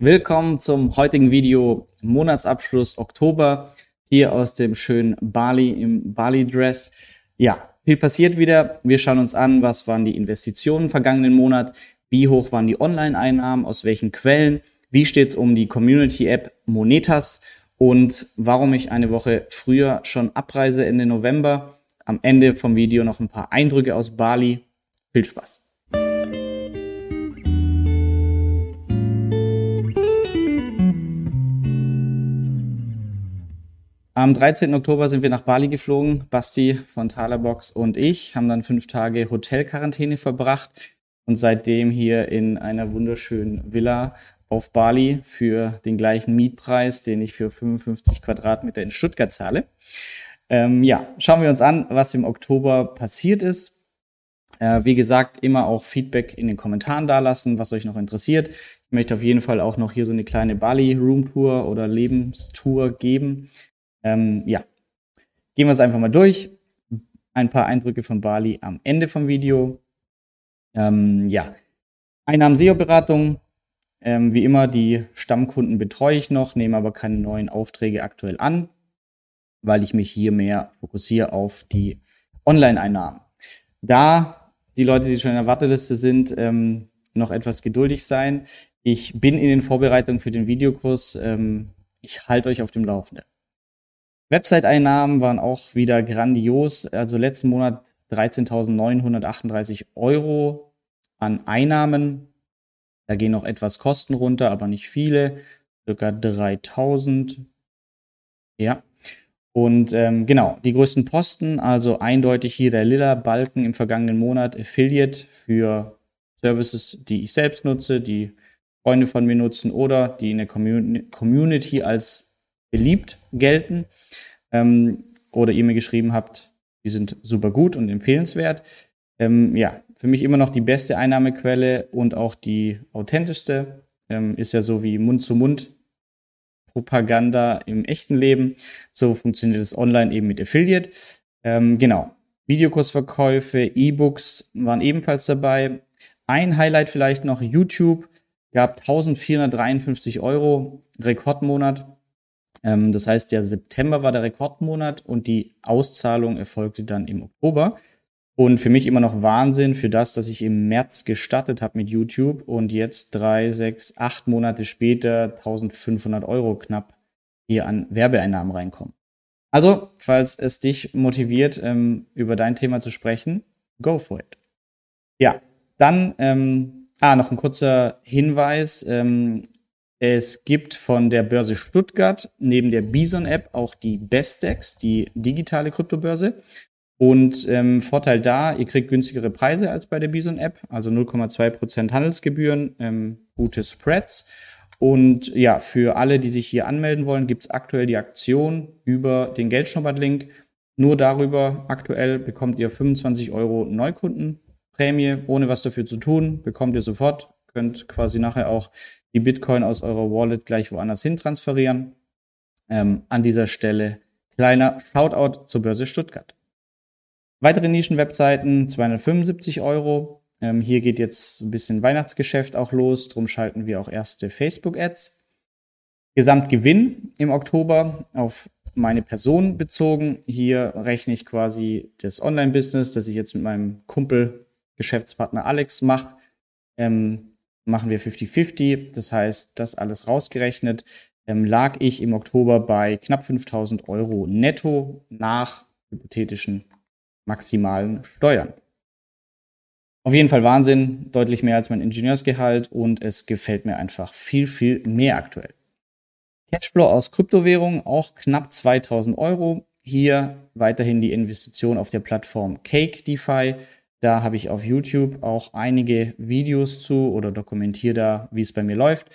Willkommen zum heutigen Video Monatsabschluss Oktober hier aus dem schönen Bali im Bali Dress. Ja, viel passiert wieder. Wir schauen uns an, was waren die Investitionen vergangenen Monat, wie hoch waren die Online-Einnahmen, aus welchen Quellen, wie steht es um die Community-App Monetas und warum ich eine Woche früher schon abreise Ende November. Am Ende vom Video noch ein paar Eindrücke aus Bali. Viel Spaß! Am 13. Oktober sind wir nach Bali geflogen. Basti von Talabox und ich haben dann fünf Tage Hotelquarantäne verbracht und seitdem hier in einer wunderschönen Villa auf Bali für den gleichen Mietpreis, den ich für 55 Quadratmeter in Stuttgart zahle. Ähm, ja, schauen wir uns an, was im Oktober passiert ist. Äh, wie gesagt, immer auch Feedback in den Kommentaren dalassen, was euch noch interessiert. Ich möchte auf jeden Fall auch noch hier so eine kleine Bali Room Tour oder Lebenstour geben. Ähm, ja, gehen wir es einfach mal durch. Ein paar Eindrücke von Bali am Ende vom Video. Ähm, ja, Einnahmen SEO-Beratung. Ähm, wie immer, die Stammkunden betreue ich noch, nehme aber keine neuen Aufträge aktuell an, weil ich mich hier mehr fokussiere auf die Online-Einnahmen. Da die Leute, die schon in der Warteliste sind, ähm, noch etwas geduldig sein. Ich bin in den Vorbereitungen für den Videokurs. Ähm, ich halte euch auf dem Laufenden. Website-Einnahmen waren auch wieder grandios. Also letzten Monat 13.938 Euro an Einnahmen. Da gehen noch etwas Kosten runter, aber nicht viele. Circa 3000. Ja. Und ähm, genau, die größten Posten, also eindeutig hier der lila Balken im vergangenen Monat, Affiliate für Services, die ich selbst nutze, die Freunde von mir nutzen oder die in der Community als beliebt gelten ähm, oder ihr mir geschrieben habt, die sind super gut und empfehlenswert. Ähm, ja, für mich immer noch die beste Einnahmequelle und auch die authentischste. Ähm, ist ja so wie Mund-zu-Mund Propaganda im echten Leben. So funktioniert es online eben mit Affiliate. Ähm, genau. Videokursverkäufe, E-Books waren ebenfalls dabei. Ein Highlight vielleicht noch YouTube gab 1453 Euro, Rekordmonat. Ähm, das heißt, der September war der Rekordmonat und die Auszahlung erfolgte dann im Oktober. Und für mich immer noch Wahnsinn für das, dass ich im März gestartet habe mit YouTube und jetzt drei, sechs, acht Monate später 1500 Euro knapp hier an Werbeeinnahmen reinkommen. Also, falls es dich motiviert, ähm, über dein Thema zu sprechen, go for it. Ja, dann, ähm, ah, noch ein kurzer Hinweis. Ähm, es gibt von der Börse Stuttgart neben der Bison-App auch die Bestex, die digitale Kryptobörse. Und ähm, Vorteil da, ihr kriegt günstigere Preise als bei der Bison-App, also 0,2% Handelsgebühren, ähm, gute Spreads. Und ja, für alle, die sich hier anmelden wollen, gibt's aktuell die Aktion über den Geldschnuppert-Link. Nur darüber aktuell bekommt ihr 25 Euro Neukundenprämie, ohne was dafür zu tun, bekommt ihr sofort. Könnt quasi nachher auch die Bitcoin aus eurer Wallet gleich woanders hin transferieren. Ähm, an dieser Stelle kleiner Shoutout zur Börse Stuttgart. Weitere Nischenwebseiten 275 Euro. Ähm, hier geht jetzt ein bisschen Weihnachtsgeschäft auch los, drum schalten wir auch erste Facebook-Ads. Gesamtgewinn im Oktober auf meine Person bezogen. Hier rechne ich quasi das Online-Business, das ich jetzt mit meinem Kumpel, Geschäftspartner Alex mache. Ähm, machen wir 50-50. Das heißt, das alles rausgerechnet, ähm, lag ich im Oktober bei knapp 5000 Euro netto nach hypothetischen maximalen Steuern. Auf jeden Fall Wahnsinn, deutlich mehr als mein Ingenieursgehalt und es gefällt mir einfach viel, viel mehr aktuell. Cashflow aus Kryptowährungen auch knapp 2000 Euro. Hier weiterhin die Investition auf der Plattform Cake DeFi da habe ich auf YouTube auch einige Videos zu oder dokumentiere da, wie es bei mir läuft.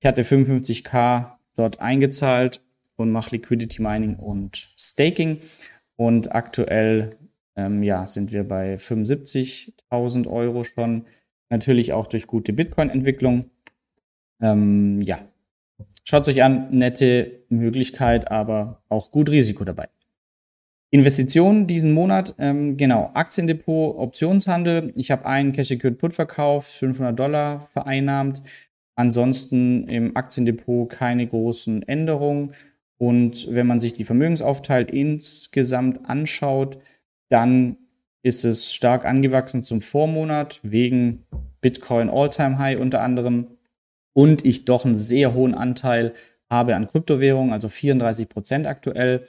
Ich hatte 55k dort eingezahlt und mache Liquidity Mining und Staking. Und aktuell ähm, ja, sind wir bei 75.000 Euro schon. Natürlich auch durch gute Bitcoin-Entwicklung. Ähm, ja, schaut es euch an. Nette Möglichkeit, aber auch gut Risiko dabei. Investitionen diesen Monat, ähm, genau, Aktiendepot, Optionshandel. Ich habe einen Cash Secured Put verkauft, 500 Dollar vereinnahmt. Ansonsten im Aktiendepot keine großen Änderungen. Und wenn man sich die Vermögensaufteil insgesamt anschaut, dann ist es stark angewachsen zum Vormonat wegen Bitcoin All-Time High unter anderem. Und ich doch einen sehr hohen Anteil habe an Kryptowährungen, also 34 Prozent aktuell.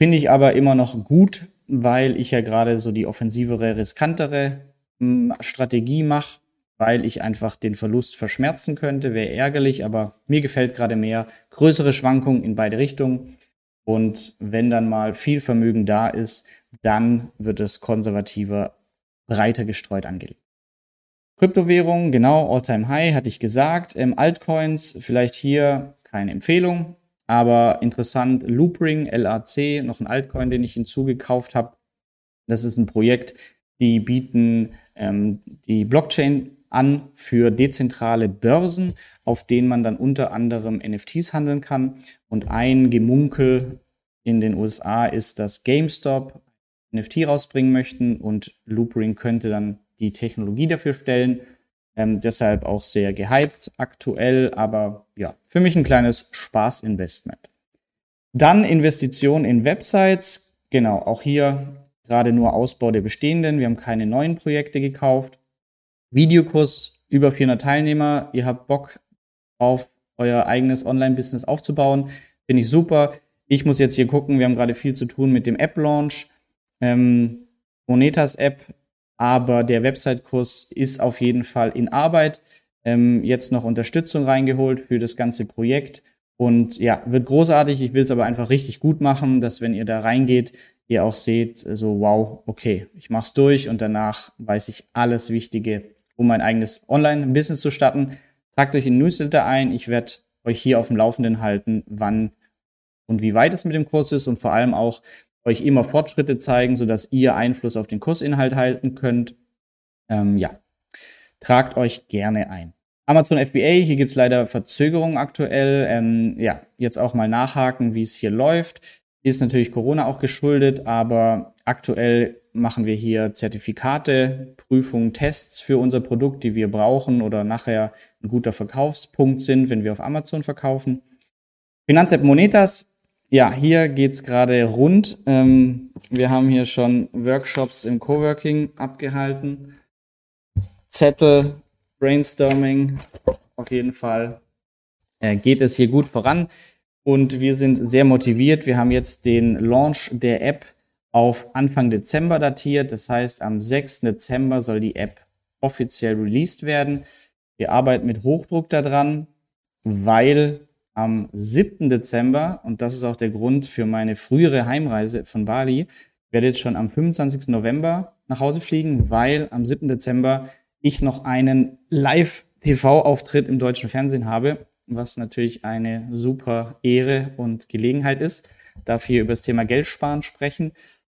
Finde ich aber immer noch gut, weil ich ja gerade so die offensivere, riskantere hm, Strategie mache, weil ich einfach den Verlust verschmerzen könnte. Wäre ärgerlich, aber mir gefällt gerade mehr größere Schwankungen in beide Richtungen. Und wenn dann mal viel Vermögen da ist, dann wird es konservativer, breiter gestreut angelegt. Kryptowährungen, genau, All-Time High, hatte ich gesagt. Ähm, Altcoins, vielleicht hier keine Empfehlung, aber interessant, Loopring, LAC, noch ein Altcoin, den ich hinzugekauft habe. Das ist ein Projekt, die bieten ähm, die Blockchain an für dezentrale Börsen, auf denen man dann unter anderem NFTs handeln kann. Und ein Gemunkel in den USA ist, dass GameStop NFT rausbringen möchten und Loopring könnte dann die Technologie dafür stellen. Ähm, deshalb auch sehr gehypt aktuell, aber ja, für mich ein kleines Spaßinvestment. Dann Investition in Websites. Genau, auch hier gerade nur Ausbau der bestehenden. Wir haben keine neuen Projekte gekauft. Videokurs über 400 Teilnehmer. Ihr habt Bock auf euer eigenes Online-Business aufzubauen. Finde ich super. Ich muss jetzt hier gucken. Wir haben gerade viel zu tun mit dem App-Launch. Ähm, Monetas App aber der Website-Kurs ist auf jeden Fall in Arbeit. Ähm, jetzt noch Unterstützung reingeholt für das ganze Projekt. Und ja, wird großartig. Ich will es aber einfach richtig gut machen, dass wenn ihr da reingeht, ihr auch seht, so wow, okay, ich mach's durch und danach weiß ich alles Wichtige, um mein eigenes Online-Business zu starten. Tragt euch in Newsletter ein. Ich werde euch hier auf dem Laufenden halten, wann und wie weit es mit dem Kurs ist und vor allem auch, euch immer Fortschritte zeigen, sodass ihr Einfluss auf den Kursinhalt halten könnt. Ähm, ja, tragt euch gerne ein. Amazon FBA, hier gibt's leider Verzögerungen aktuell. Ähm, ja, jetzt auch mal nachhaken, wie es hier läuft. Ist natürlich Corona auch geschuldet, aber aktuell machen wir hier Zertifikate, Prüfungen, Tests für unser Produkt, die wir brauchen oder nachher ein guter Verkaufspunkt sind, wenn wir auf Amazon verkaufen. Finanzapp Monetas ja, hier geht's gerade rund. Ähm, wir haben hier schon Workshops im Coworking abgehalten. Zettel, Brainstorming, auf jeden Fall äh, geht es hier gut voran. Und wir sind sehr motiviert. Wir haben jetzt den Launch der App auf Anfang Dezember datiert. Das heißt, am 6. Dezember soll die App offiziell released werden. Wir arbeiten mit Hochdruck daran, weil am 7. Dezember, und das ist auch der Grund für meine frühere Heimreise von Bali, werde jetzt schon am 25. November nach Hause fliegen, weil am 7. Dezember ich noch einen Live-TV-Auftritt im deutschen Fernsehen habe, was natürlich eine super Ehre und Gelegenheit ist. Darf hier über das Thema Geld sparen sprechen.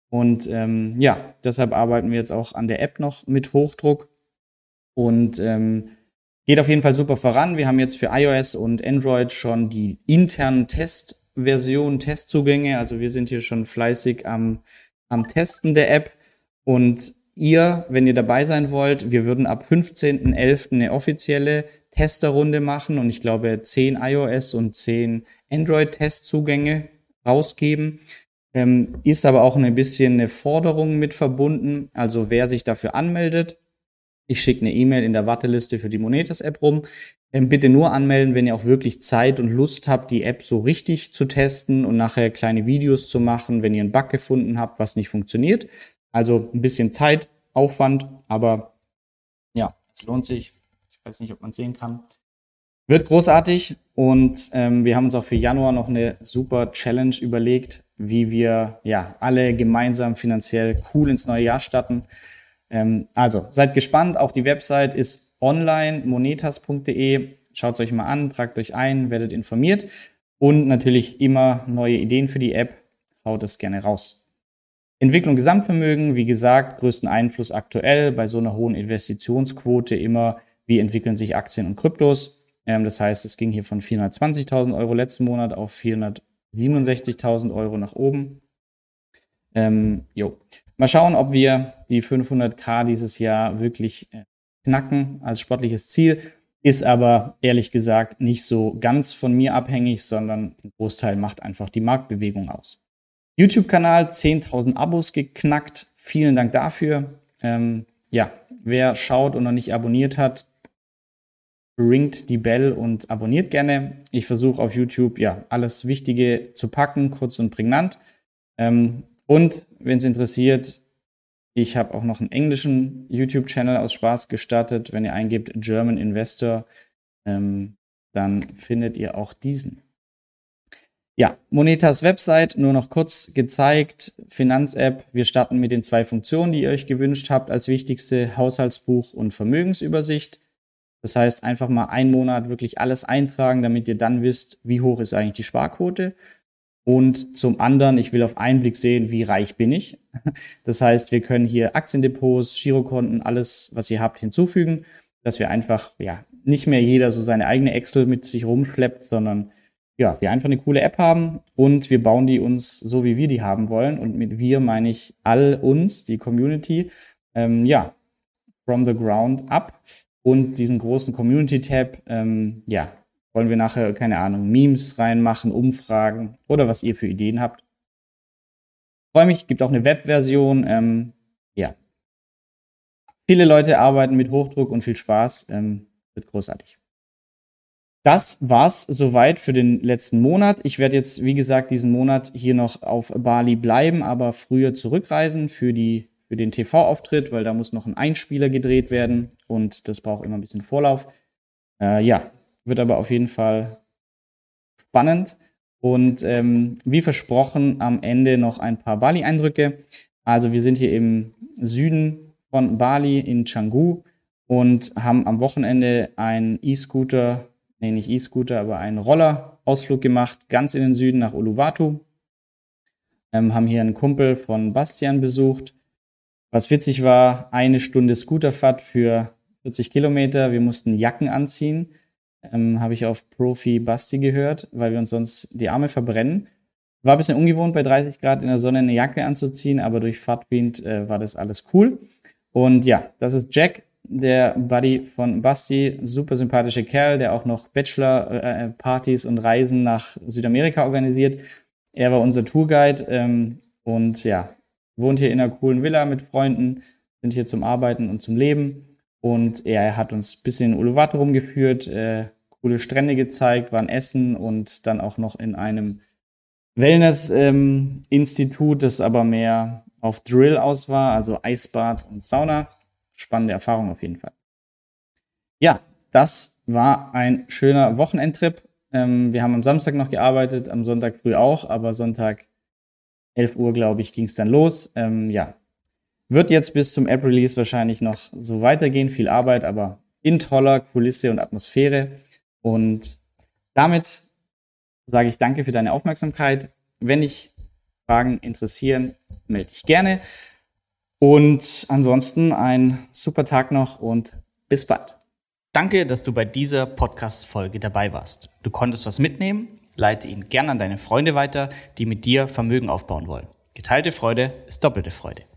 Und ähm, ja, deshalb arbeiten wir jetzt auch an der App noch mit Hochdruck. Und ähm, Geht auf jeden Fall super voran. Wir haben jetzt für iOS und Android schon die internen Testversionen, Testzugänge. Also wir sind hier schon fleißig am, am Testen der App. Und ihr, wenn ihr dabei sein wollt, wir würden ab 15.11. eine offizielle Testerrunde machen und ich glaube 10 iOS und 10 Android-Testzugänge rausgeben. Ähm, ist aber auch ein bisschen eine Forderung mit verbunden. Also wer sich dafür anmeldet, ich schicke eine E-Mail in der Warteliste für die Monetas-App rum. Ähm, bitte nur anmelden, wenn ihr auch wirklich Zeit und Lust habt, die App so richtig zu testen und nachher kleine Videos zu machen, wenn ihr einen Bug gefunden habt, was nicht funktioniert. Also ein bisschen Zeit, Aufwand, aber ja, es lohnt sich. Ich weiß nicht, ob man sehen kann. Wird großartig und ähm, wir haben uns auch für Januar noch eine super Challenge überlegt, wie wir ja alle gemeinsam finanziell cool ins neue Jahr starten. Ähm, also seid gespannt. Auch die Website ist online, monetas.de. Schaut es euch mal an, tragt euch ein, werdet informiert. Und natürlich immer neue Ideen für die App. Haut es gerne raus. Entwicklung Gesamtvermögen, wie gesagt, größten Einfluss aktuell bei so einer hohen Investitionsquote immer, wie entwickeln sich Aktien und Kryptos. Ähm, das heißt, es ging hier von 420.000 Euro letzten Monat auf 467.000 Euro nach oben. Ähm, jo. Mal schauen, ob wir die 500k dieses Jahr wirklich äh, knacken als sportliches Ziel. ist aber ehrlich gesagt nicht so ganz von mir abhängig, sondern den Großteil macht einfach die Marktbewegung aus. YouTube-Kanal 10.000 Abos geknackt. Vielen Dank dafür. Ähm, ja, wer schaut und noch nicht abonniert hat, ringt die Bell und abonniert gerne. Ich versuche auf YouTube ja alles Wichtige zu packen, kurz und prägnant. Ähm, und wenn es interessiert, ich habe auch noch einen englischen YouTube-Channel aus Spaß gestartet. Wenn ihr eingebt German Investor, ähm, dann findet ihr auch diesen. Ja, Monetas Website nur noch kurz gezeigt. Finanz-App. Wir starten mit den zwei Funktionen, die ihr euch gewünscht habt, als wichtigste Haushaltsbuch und Vermögensübersicht. Das heißt, einfach mal einen Monat wirklich alles eintragen, damit ihr dann wisst, wie hoch ist eigentlich die Sparquote. Und zum anderen, ich will auf einen Blick sehen, wie reich bin ich. Das heißt, wir können hier Aktiendepots, Girokonten, alles, was ihr habt, hinzufügen, dass wir einfach, ja, nicht mehr jeder so seine eigene Excel mit sich rumschleppt, sondern ja, wir einfach eine coole App haben und wir bauen die uns so, wie wir die haben wollen. Und mit wir meine ich all uns, die Community, ähm, ja, from the ground up. Und diesen großen Community-Tab, ähm, ja, wollen wir nachher, keine Ahnung, Memes reinmachen, Umfragen oder was ihr für Ideen habt. Freue mich, gibt auch eine Webversion. Ähm, ja. Viele Leute arbeiten mit Hochdruck und viel Spaß. Ähm, wird großartig. Das war's soweit für den letzten Monat. Ich werde jetzt, wie gesagt, diesen Monat hier noch auf Bali bleiben, aber früher zurückreisen für die für den TV-Auftritt, weil da muss noch ein Einspieler gedreht werden und das braucht immer ein bisschen Vorlauf. Äh, ja, wird aber auf jeden Fall spannend. Und ähm, wie versprochen, am Ende noch ein paar Bali-Eindrücke. Also wir sind hier im Süden von Bali in Canggu und haben am Wochenende einen E-Scooter, nee, nicht E-Scooter, aber einen Roller-Ausflug gemacht, ganz in den Süden nach Uluwatu. Ähm, haben hier einen Kumpel von Bastian besucht. Was witzig war, eine Stunde Scooterfahrt für 40 Kilometer. Wir mussten Jacken anziehen ähm, habe ich auf Profi Basti gehört, weil wir uns sonst die Arme verbrennen. War ein bisschen ungewohnt, bei 30 Grad in der Sonne eine Jacke anzuziehen, aber durch Fahrtwind äh, war das alles cool. Und ja, das ist Jack, der Buddy von Basti, super sympathischer Kerl, der auch noch Bachelor-Partys und Reisen nach Südamerika organisiert. Er war unser Tourguide ähm, und ja, wohnt hier in einer coolen Villa mit Freunden, sind hier zum Arbeiten und zum Leben. Und er hat uns ein bisschen in Uluwatu rumgeführt, äh, coole Strände gezeigt, waren essen und dann auch noch in einem Wellness-Institut, ähm, das aber mehr auf Drill aus war, also Eisbad und Sauna. Spannende Erfahrung auf jeden Fall. Ja, das war ein schöner Wochenendtrip. Ähm, wir haben am Samstag noch gearbeitet, am Sonntag früh auch, aber Sonntag 11 Uhr, glaube ich, ging es dann los. Ähm, ja, wird jetzt bis zum App-Release wahrscheinlich noch so weitergehen. Viel Arbeit, aber in toller Kulisse und Atmosphäre. Und damit sage ich danke für deine Aufmerksamkeit. Wenn dich Fragen interessieren, melde dich gerne. Und ansonsten ein super Tag noch und bis bald. Danke, dass du bei dieser Podcast-Folge dabei warst. Du konntest was mitnehmen, leite ihn gerne an deine Freunde weiter, die mit dir Vermögen aufbauen wollen. Geteilte Freude ist doppelte Freude.